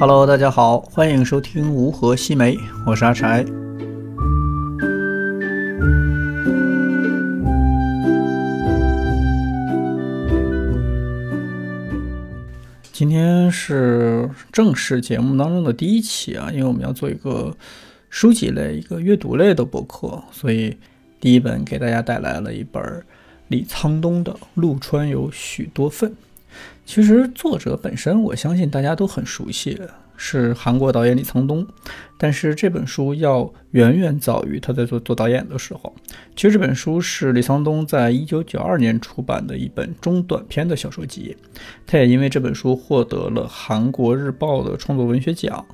Hello，大家好，欢迎收听无核西梅，我是阿柴。今天是正式节目当中的第一期啊，因为我们要做一个书籍类、一个阅读类的博客，所以第一本给大家带来了一本李沧东的《陆川有许多份》。其实作者本身，我相信大家都很熟悉，是韩国导演李沧东。但是这本书要远远早于他在做做导演的时候。其实这本书是李沧东在一九九二年出版的一本中短篇的小说集。他也因为这本书获得了韩国日报的创作文学奖。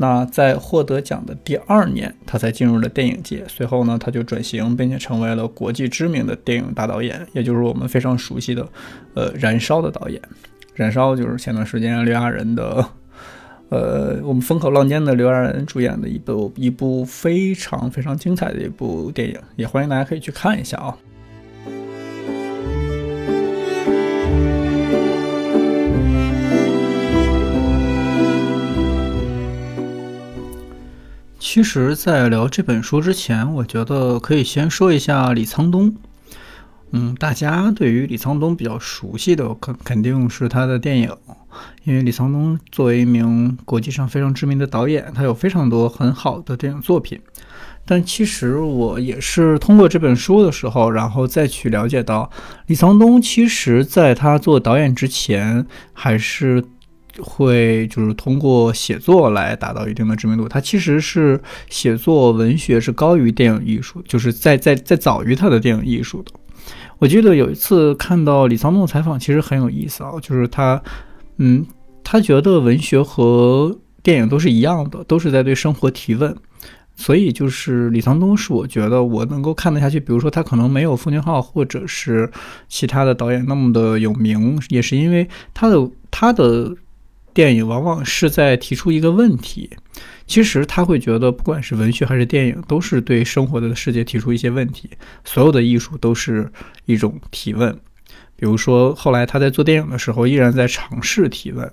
那在获得奖的第二年，他才进入了电影界。随后呢，他就转型，并且成为了国际知名的电影大导演，也就是我们非常熟悉的，呃，《燃烧》的导演。《燃烧》就是前段时间刘亚仁的，呃，我们风口浪尖的刘亚仁主演的一部一部非常非常精彩的一部电影，也欢迎大家可以去看一下啊。其实，在聊这本书之前，我觉得可以先说一下李沧东。嗯，大家对于李沧东比较熟悉的，肯肯定是他的电影，因为李沧东作为一名国际上非常知名的导演，他有非常多很好的电影作品。但其实我也是通过这本书的时候，然后再去了解到，李沧东其实在他做导演之前，还是。会就是通过写作来达到一定的知名度。他其实是写作文学是高于电影艺术，就是在在在早于他的电影艺术的。我记得有一次看到李沧东的采访，其实很有意思啊，就是他，嗯，他觉得文学和电影都是一样的，都是在对生活提问。所以就是李沧东是我觉得我能够看得下去。比如说他可能没有奉俊昊或者是其他的导演那么的有名，也是因为他的他的。电影往往是在提出一个问题，其实他会觉得，不管是文学还是电影，都是对生活的世界提出一些问题。所有的艺术都是一种提问。比如说，后来他在做电影的时候，依然在尝试提问，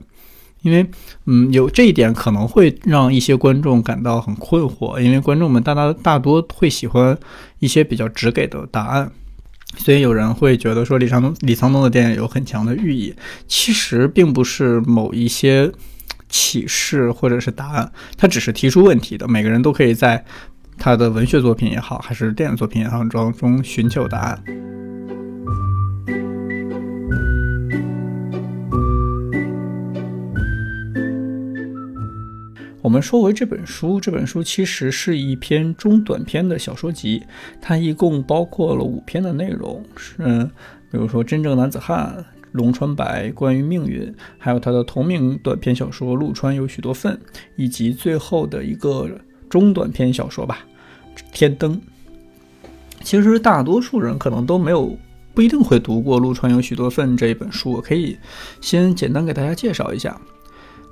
因为，嗯，有这一点可能会让一些观众感到很困惑，因为观众们大大大多会喜欢一些比较直给的答案。所以有人会觉得说李沧东李沧东的电影有很强的寓意，其实并不是某一些启示或者是答案，他只是提出问题的。每个人都可以在他的文学作品也好，还是电影作品也好中中寻求答案。我们说回这本书，这本书其实是一篇中短篇的小说集，它一共包括了五篇的内容，是比如说《真正男子汉》、《龙川白》、关于命运，还有他的同名短篇小说《陆川有许多份》，以及最后的一个中短篇小说吧，《天灯》。其实大多数人可能都没有，不一定会读过《陆川有许多份》这一本书，我可以先简单给大家介绍一下。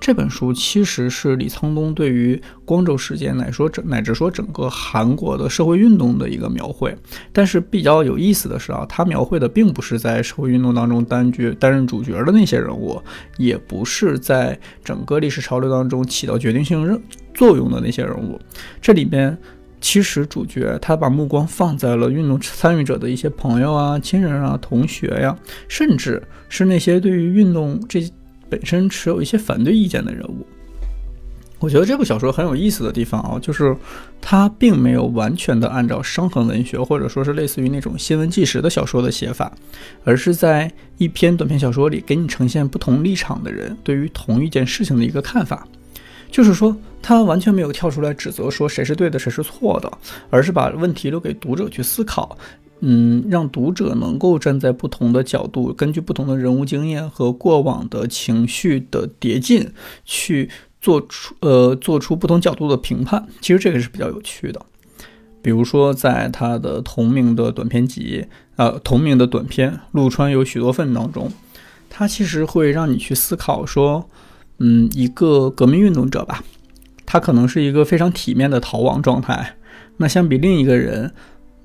这本书其实是李沧东对于光州事件乃说整乃至说整个韩国的社会运动的一个描绘，但是比较有意思的是啊，他描绘的并不是在社会运动当中担角担任主角的那些人物，也不是在整个历史潮流当中起到决定性任作用的那些人物。这里边其实主角他把目光放在了运动参与者的一些朋友啊、亲人啊、同学呀，甚至是那些对于运动这。本身持有一些反对意见的人物，我觉得这部小说很有意思的地方啊，就是它并没有完全的按照伤痕文学或者说是类似于那种新闻纪实的小说的写法，而是在一篇短篇小说里给你呈现不同立场的人对于同一件事情的一个看法，就是说他完全没有跳出来指责说谁是对的谁是错的，而是把问题留给读者去思考。嗯，让读者能够站在不同的角度，根据不同的人物经验和过往的情绪的叠进，去做出呃做出不同角度的评判。其实这个是比较有趣的。比如说，在他的同名的短篇集，呃，同名的短片《陆川有许多份》当中，他其实会让你去思考说，嗯，一个革命运动者吧，他可能是一个非常体面的逃亡状态。那相比另一个人。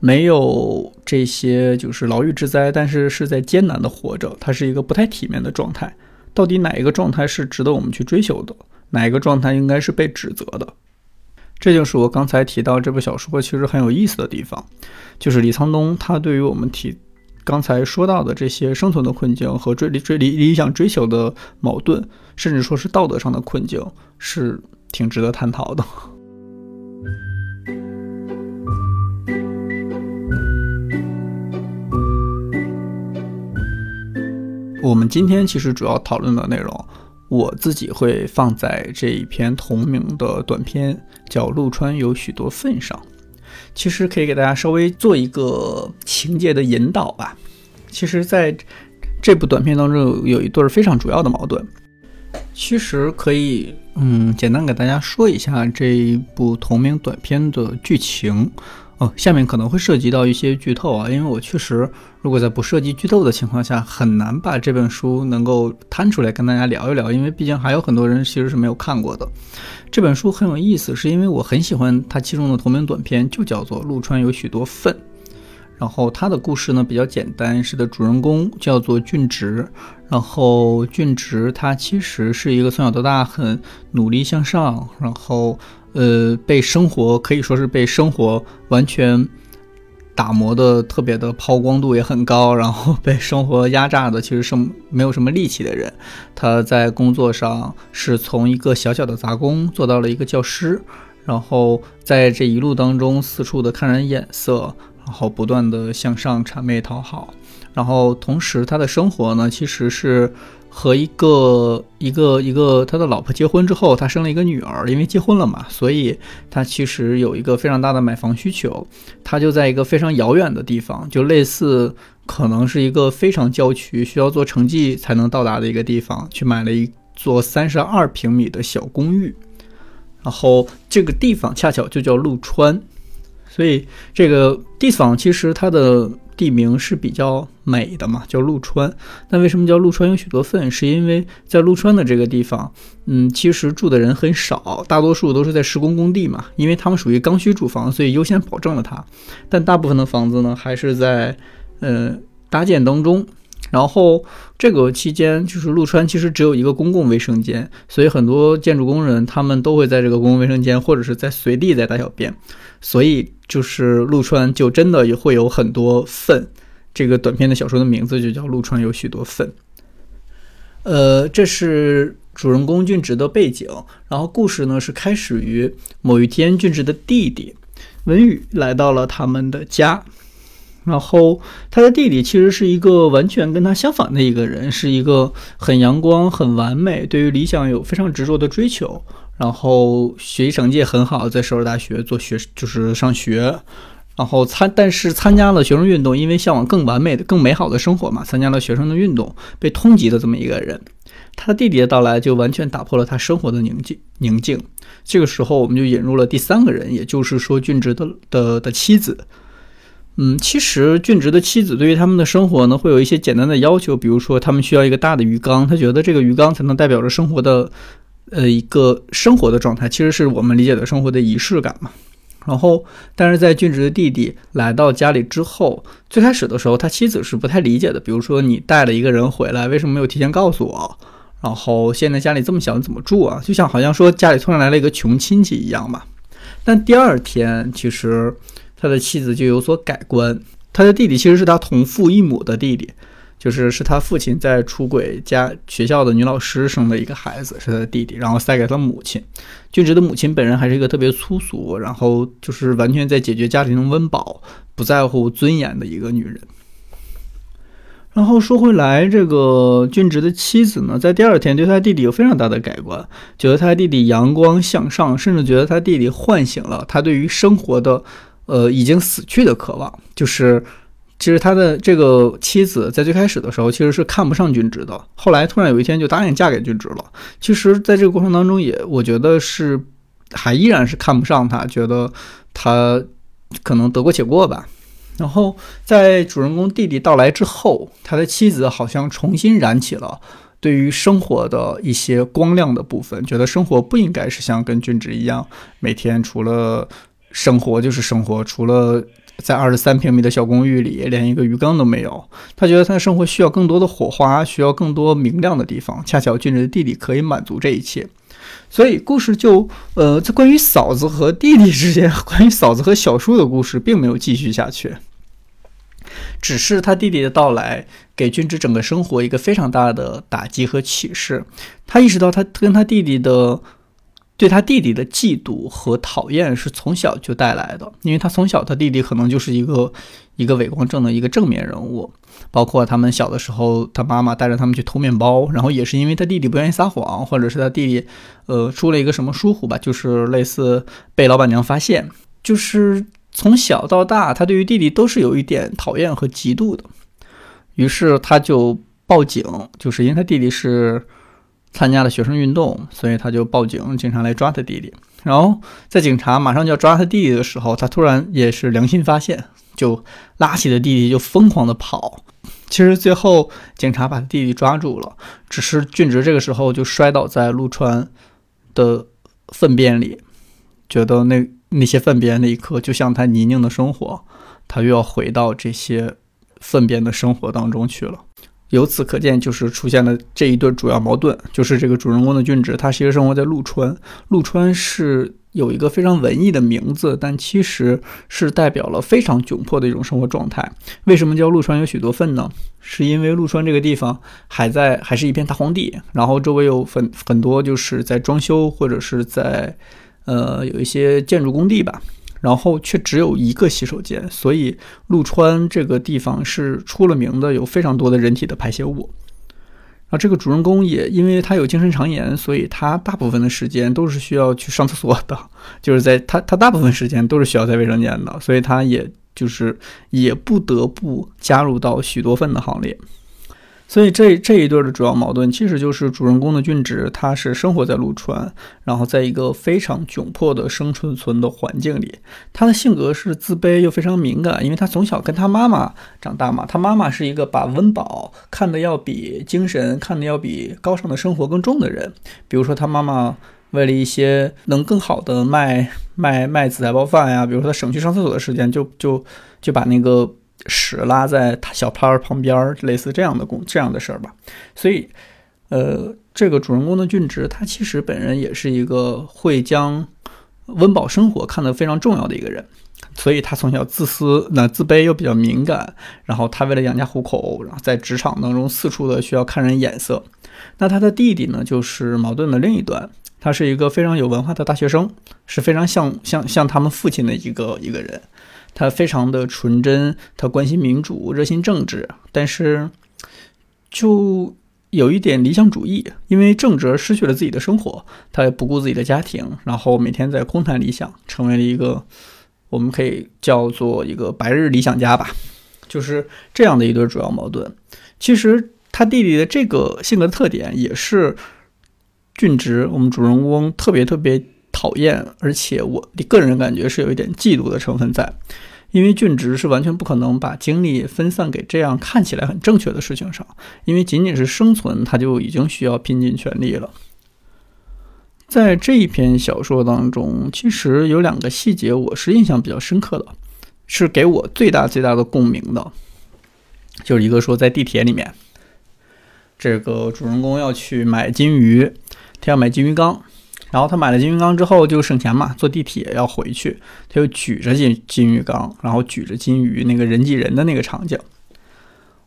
没有这些就是牢狱之灾，但是是在艰难的活着，它是一个不太体面的状态。到底哪一个状态是值得我们去追求的？哪一个状态应该是被指责的。这就是我刚才提到这部小说其实很有意思的地方，就是李沧东他对于我们提刚才说到的这些生存的困境和追理追理理想追求的矛盾，甚至说是道德上的困境，是挺值得探讨的。我们今天其实主要讨论的内容，我自己会放在这一篇同名的短篇，叫《陆川有许多份》上。其实可以给大家稍微做一个情节的引导吧。其实，在这部短片当中，有一对非常主要的矛盾。其实可以，嗯，简单给大家说一下这一部同名短片的剧情。哦，下面可能会涉及到一些剧透啊，因为我确实，如果在不涉及剧透的情况下，很难把这本书能够摊出来跟大家聊一聊，因为毕竟还有很多人其实是没有看过的。这本书很有意思，是因为我很喜欢它其中的同名短片，就叫做《陆川有许多粪》。然后它的故事呢比较简单，是的主人公叫做俊直，然后俊直他其实是一个从小到大很努力向上，然后。呃，被生活可以说是被生活完全打磨的特别的抛光度也很高，然后被生活压榨的其实是没有什么力气的人。他在工作上是从一个小小的杂工做到了一个教师，然后在这一路当中四处的看人眼色，然后不断的向上谄媚讨好，然后同时他的生活呢其实是。和一个一个一个他的老婆结婚之后，他生了一个女儿，因为结婚了嘛，所以他其实有一个非常大的买房需求。他就在一个非常遥远的地方，就类似可能是一个非常郊区，需要坐城际才能到达的一个地方，去买了一座三十二平米的小公寓。然后这个地方恰巧就叫陆川，所以这个地方其实它的。地名是比较美的嘛，叫陆川。那为什么叫陆川有许多粪？是因为在陆川的这个地方，嗯，其实住的人很少，大多数都是在施工工地嘛。因为他们属于刚需住房，所以优先保证了它。但大部分的房子呢，还是在呃搭建当中。然后这个期间，就是陆川其实只有一个公共卫生间，所以很多建筑工人他们都会在这个公共卫生间，或者是在随地在大小便。所以就是陆川就真的也会有很多粪，这个短篇的小说的名字就叫陆川有许多粪。呃，这是主人公俊直的背景，然后故事呢是开始于某一天，俊直的弟弟文宇来到了他们的家，然后他的弟弟其实是一个完全跟他相反的一个人，是一个很阳光、很完美，对于理想有非常执着的追求。然后学习成绩也很好，在首尔大学做学就是上学，然后参但是参加了学生运动，因为向往更完美的、更美好的生活嘛，参加了学生的运动，被通缉的这么一个人。他的弟弟的到来就完全打破了他生活的宁静宁静。这个时候，我们就引入了第三个人，也就是说俊直的的的妻子。嗯，其实俊直的妻子对于他们的生活呢，会有一些简单的要求，比如说他们需要一个大的鱼缸，他觉得这个鱼缸才能代表着生活的。呃，一个生活的状态，其实是我们理解的生活的仪式感嘛。然后，但是在俊直的弟弟来到家里之后，最开始的时候，他妻子是不太理解的。比如说，你带了一个人回来，为什么没有提前告诉我？然后现在家里这么小，怎么住啊？就像好像说家里突然来了一个穷亲戚一样嘛。但第二天，其实他的妻子就有所改观。他的弟弟其实是他同父异母的弟弟。就是是他父亲在出轨家学校的女老师生的一个孩子，是他的弟弟，然后塞给他母亲。俊直的母亲本人还是一个特别粗俗，然后就是完全在解决家庭温饱，不在乎尊严的一个女人。然后说回来，这个俊直的妻子呢，在第二天对他弟弟有非常大的改观，觉得他弟弟阳光向上，甚至觉得他弟弟唤醒了他对于生活的，呃，已经死去的渴望，就是。其实他的这个妻子在最开始的时候其实是看不上俊直的，后来突然有一天就答应嫁给俊直了。其实，在这个过程当中，也我觉得是还依然是看不上他，觉得他可能得过且过吧。然后在主人公弟弟到来之后，他的妻子好像重新燃起了对于生活的一些光亮的部分，觉得生活不应该是像跟俊直一样，每天除了生活就是生活，除了。在二十三平米的小公寓里，连一个鱼缸都没有。他觉得他的生活需要更多的火花，需要更多明亮的地方。恰巧俊直的弟弟可以满足这一切。所以故事就呃，这关于嫂子和弟弟之间，关于嫂子和小叔的故事，并没有继续下去。只是他弟弟的到来，给俊之整个生活一个非常大的打击和启示。他意识到，他跟他弟弟的。对他弟弟的嫉妒和讨厌是从小就带来的，因为他从小他弟弟可能就是一个一个伪光正的一个正面人物，包括他们小的时候，他妈妈带着他们去偷面包，然后也是因为他弟弟不愿意撒谎，或者是他弟弟呃出了一个什么疏忽吧，就是类似被老板娘发现，就是从小到大他对于弟弟都是有一点讨厌和嫉妒的，于是他就报警，就是因为他弟弟是。参加了学生运动，所以他就报警，警察来抓他弟弟。然后在警察马上就要抓他弟弟的时候，他突然也是良心发现，就拉起了弟弟就疯狂的跑。其实最后警察把他弟弟抓住了，只是俊植这个时候就摔倒在陆川的粪便里，觉得那那些粪便那一刻就像他泥泞的生活，他又要回到这些粪便的生活当中去了。由此可见，就是出现了这一对主要矛盾，就是这个主人公的俊直，他其实生活在陆川。陆川是有一个非常文艺的名字，但其实是代表了非常窘迫的一种生活状态。为什么叫陆川有许多份呢？是因为陆川这个地方还在，还是一片大荒地，然后周围有很很多就是在装修或者是在，呃，有一些建筑工地吧。然后却只有一个洗手间，所以陆川这个地方是出了名的，有非常多的人体的排泄物。然后这个主人公也因为他有精神肠炎，所以他大部分的时间都是需要去上厕所的，就是在他他大部分时间都是需要在卫生间的，所以他也就是也不得不加入到许多份的行列。所以这这一对的主要矛盾，其实就是主人公的俊直，他是生活在陆川，然后在一个非常窘迫的生存存的环境里。他的性格是自卑又非常敏感，因为他从小跟他妈妈长大嘛，他妈妈是一个把温饱看得要比精神看得要比高尚的生活更重的人。比如说，他妈妈为了一些能更好的卖卖卖紫菜包饭呀，比如说他省去上厕所的时间，就就就把那个。屎拉在他小摊儿旁边，类似这样的工这样的事儿吧。所以，呃，这个主人公的俊直，他其实本人也是一个会将温饱生活看得非常重要的一个人。所以他从小自私、那自卑又比较敏感。然后他为了养家糊口，然后在职场当中四处的需要看人眼色。那他的弟弟呢，就是矛盾的另一端。他是一个非常有文化的大学生，是非常像像像他们父亲的一个一个人。他非常的纯真，他关心民主，热心政治，但是就有一点理想主义，因为正直而失去了自己的生活，他也不顾自己的家庭，然后每天在空谈理想，成为了一个我们可以叫做一个白日理想家吧，就是这样的一对主要矛盾。其实他弟弟的这个性格特点也是俊直，我们主人公特别特别讨厌，而且我个人感觉是有一点嫉妒的成分在。因为俊直是完全不可能把精力分散给这样看起来很正确的事情上，因为仅仅是生存，他就已经需要拼尽全力了。在这一篇小说当中，其实有两个细节我是印象比较深刻的，是给我最大最大的共鸣的，就是一个说在地铁里面，这个主人公要去买金鱼，他要买金鱼缸。然后他买了金鱼缸之后就省钱嘛，坐地铁要回去，他就举着金金鱼缸，然后举着金鱼，那个人挤人的那个场景，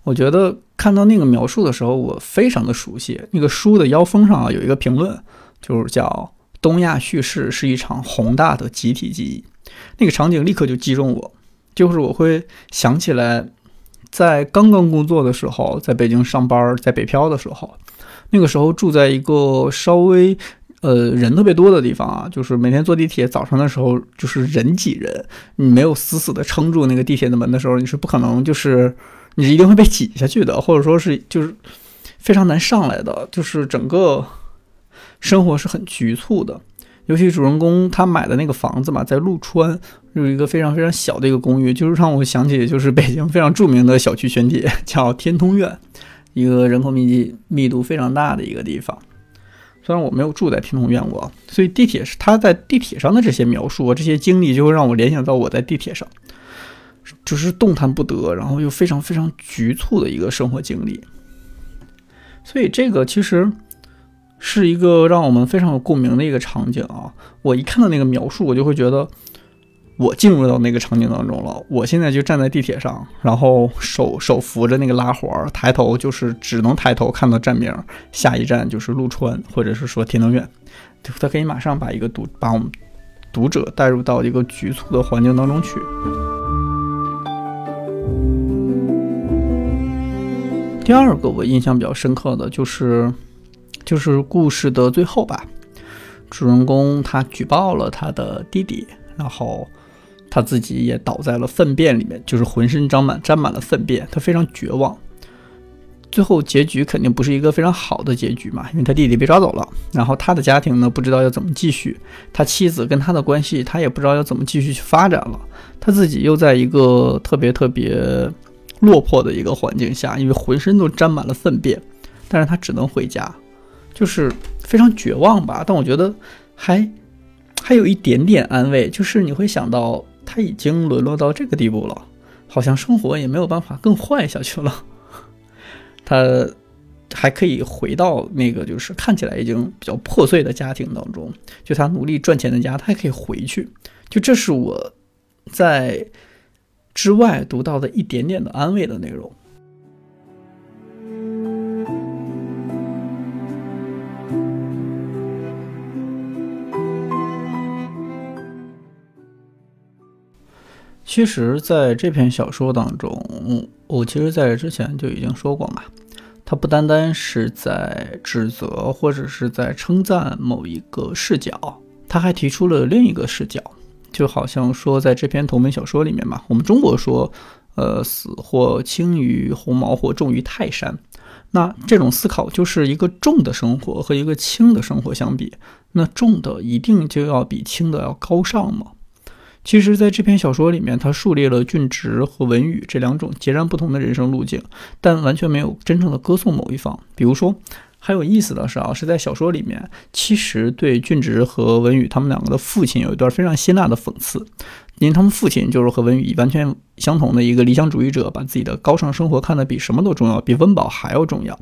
我觉得看到那个描述的时候，我非常的熟悉。那个书的腰封上啊有一个评论，就是叫“东亚叙事是一场宏大的集体记忆”，那个场景立刻就击中我，就是我会想起来，在刚刚工作的时候，在北京上班，在北漂的时候，那个时候住在一个稍微。呃，人特别多的地方啊，就是每天坐地铁，早上的时候就是人挤人，你没有死死的撑住那个地铁的门的时候，你是不可能，就是你一定会被挤下去的，或者说是就是非常难上来的，就是整个生活是很局促的。尤其主人公他买的那个房子嘛，在陆川有一个非常非常小的一个公寓，就是让我想起就是北京非常著名的小区选址，叫天通苑，一个人口密集密度非常大的一个地方。虽然我没有住在天通苑过，所以地铁是他在地铁上的这些描述，这些经历就会让我联想到我在地铁上，就是动弹不得，然后又非常非常局促的一个生活经历。所以这个其实是一个让我们非常有共鸣的一个场景啊！我一看到那个描述，我就会觉得我进入到那个场景当中了。我现在就站在地铁上，然后手手扶着那个拉环，抬头就是只能抬头看到站名，下一站就是陆川，或者是说天通苑。他可以马上把一个读把我们读者带入到一个局促的环境当中去。第二个我印象比较深刻的就是。就是故事的最后吧，主人公他举报了他的弟弟，然后他自己也倒在了粪便里面，就是浑身沾满沾满了粪便，他非常绝望。最后结局肯定不是一个非常好的结局嘛，因为他弟弟被抓走了，然后他的家庭呢不知道要怎么继续，他妻子跟他的关系他也不知道要怎么继续去发展了，他自己又在一个特别特别落魄的一个环境下，因为浑身都沾满了粪便，但是他只能回家。就是非常绝望吧，但我觉得还还有一点点安慰，就是你会想到他已经沦落到这个地步了，好像生活也没有办法更坏下去了。他还可以回到那个就是看起来已经比较破碎的家庭当中，就他努力赚钱的家，他还可以回去。就这是我在之外读到的一点点的安慰的内容。其实，在这篇小说当中，我其实在之前就已经说过嘛，它不单单是在指责或者是在称赞某一个视角，他还提出了另一个视角，就好像说，在这篇同名小说里面嘛，我们中国说，呃，死或轻于鸿毛，或重于泰山。那这种思考就是一个重的生活和一个轻的生活相比，那重的一定就要比轻的要高尚吗？其实，在这篇小说里面，他树立了俊直和文宇这两种截然不同的人生路径，但完全没有真正的歌颂某一方。比如说，很有意思的是啊，是在小说里面，其实对俊直和文宇他们两个的父亲有一段非常辛辣的讽刺，因为他们父亲就是和文宇完全相同的一个理想主义者，把自己的高尚生活看得比什么都重要，比温饱还要重要。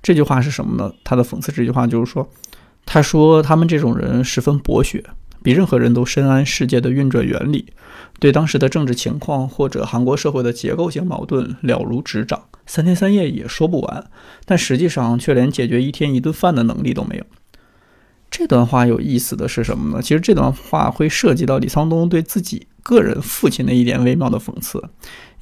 这句话是什么呢？他的讽刺这句话就是说，他说他们这种人十分博学。比任何人都深谙世界的运转原理，对当时的政治情况或者韩国社会的结构性矛盾了如指掌，三天三夜也说不完。但实际上却连解决一天一顿饭的能力都没有。这段话有意思的是什么呢？其实这段话会涉及到李沧东对自己个人父亲的一点微妙的讽刺，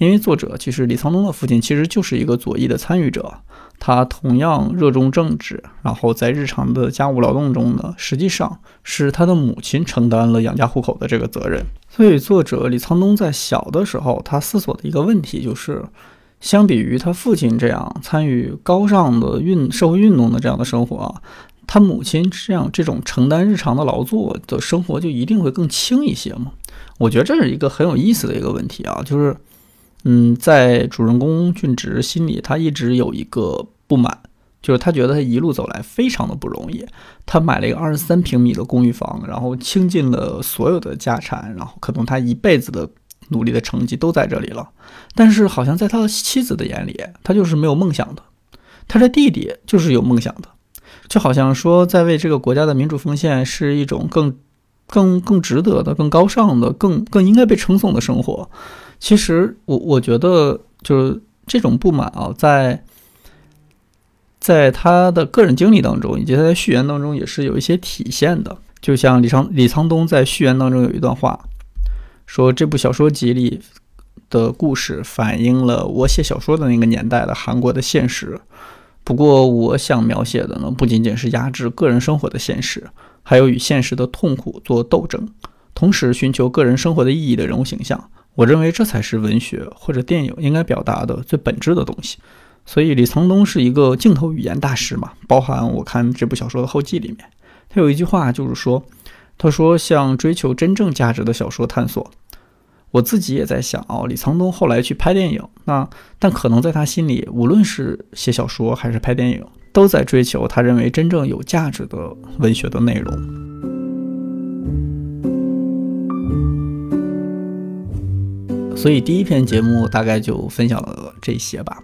因为作者其实李沧东的父亲其实就是一个左翼的参与者。他同样热衷政治，然后在日常的家务劳动中呢，实际上是他的母亲承担了养家糊口的这个责任。所以，作者李沧东在小的时候，他思索的一个问题就是，相比于他父亲这样参与高尚的运社会运动的这样的生活，他母亲这样这种承担日常的劳作的生活就一定会更轻一些吗？我觉得这是一个很有意思的一个问题啊，就是。嗯，在主人公俊直心里，他一直有一个不满，就是他觉得他一路走来非常的不容易。他买了一个二十三平米的公寓房，然后倾尽了所有的家产，然后可能他一辈子的努力的成绩都在这里了。但是好像在他的妻子的眼里，他就是没有梦想的。他的弟弟就是有梦想的，就好像说在为这个国家的民主奉献是一种更、更、更值得的、更高尚的、更、更应该被称颂的生活。其实我我觉得就是这种不满啊，在在他的个人经历当中，以及他在序言当中也是有一些体现的。就像李昌李沧东在序言当中有一段话，说这部小说集里的故事反映了我写小说的那个年代的韩国的现实。不过我想描写的呢，不仅仅是压制个人生活的现实，还有与现实的痛苦做斗争，同时寻求个人生活的意义的人物形象。我认为这才是文学或者电影应该表达的最本质的东西。所以李沧东是一个镜头语言大师嘛，包含我看这部小说的后记里面，他有一句话就是说，他说向追求真正价值的小说探索。我自己也在想哦，李沧东后来去拍电影，那但可能在他心里，无论是写小说还是拍电影，都在追求他认为真正有价值的文学的内容。所以第一篇节目大概就分享了这些吧。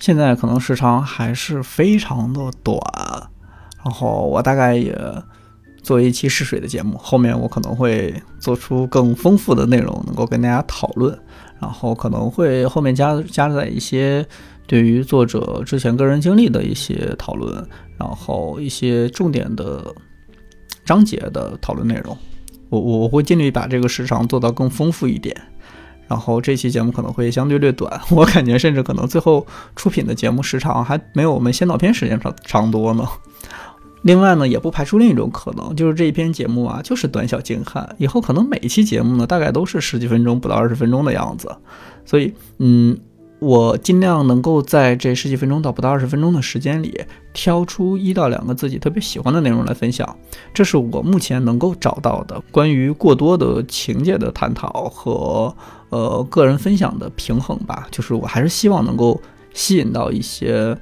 现在可能时长还是非常的短，然后我大概也做一期试水的节目，后面我可能会做出更丰富的内容，能够跟大家讨论。然后可能会后面加加载一些对于作者之前个人经历的一些讨论，然后一些重点的章节的讨论内容。我我会尽力把这个时长做到更丰富一点。然后这期节目可能会相对略短，我感觉甚至可能最后出品的节目时长还没有我们先导片时间长长多呢。另外呢，也不排除另一种可能，就是这一篇节目啊，就是短小精悍，以后可能每一期节目呢，大概都是十几分钟不到二十分钟的样子。所以，嗯，我尽量能够在这十几分钟到不到二十分钟的时间里，挑出一到两个自己特别喜欢的内容来分享。这是我目前能够找到的关于过多的情节的探讨和呃个人分享的平衡吧。就是我还是希望能够吸引到一些。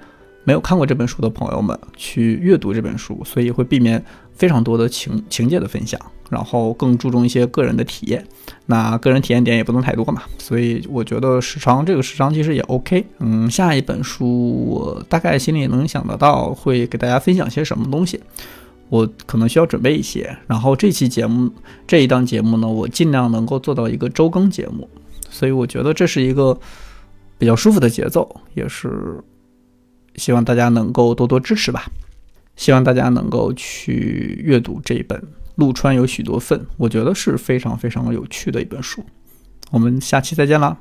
没有看过这本书的朋友们去阅读这本书，所以会避免非常多的情情节的分享，然后更注重一些个人的体验。那个人体验点也不能太多嘛，所以我觉得时长这个时长其实也 OK。嗯，下一本书我大概心里能想得到会给大家分享些什么东西，我可能需要准备一些。然后这期节目这一档节目呢，我尽量能够做到一个周更节目，所以我觉得这是一个比较舒服的节奏，也是。希望大家能够多多支持吧，希望大家能够去阅读这一本《陆川有许多份》，我觉得是非常非常有趣的一本书。我们下期再见啦！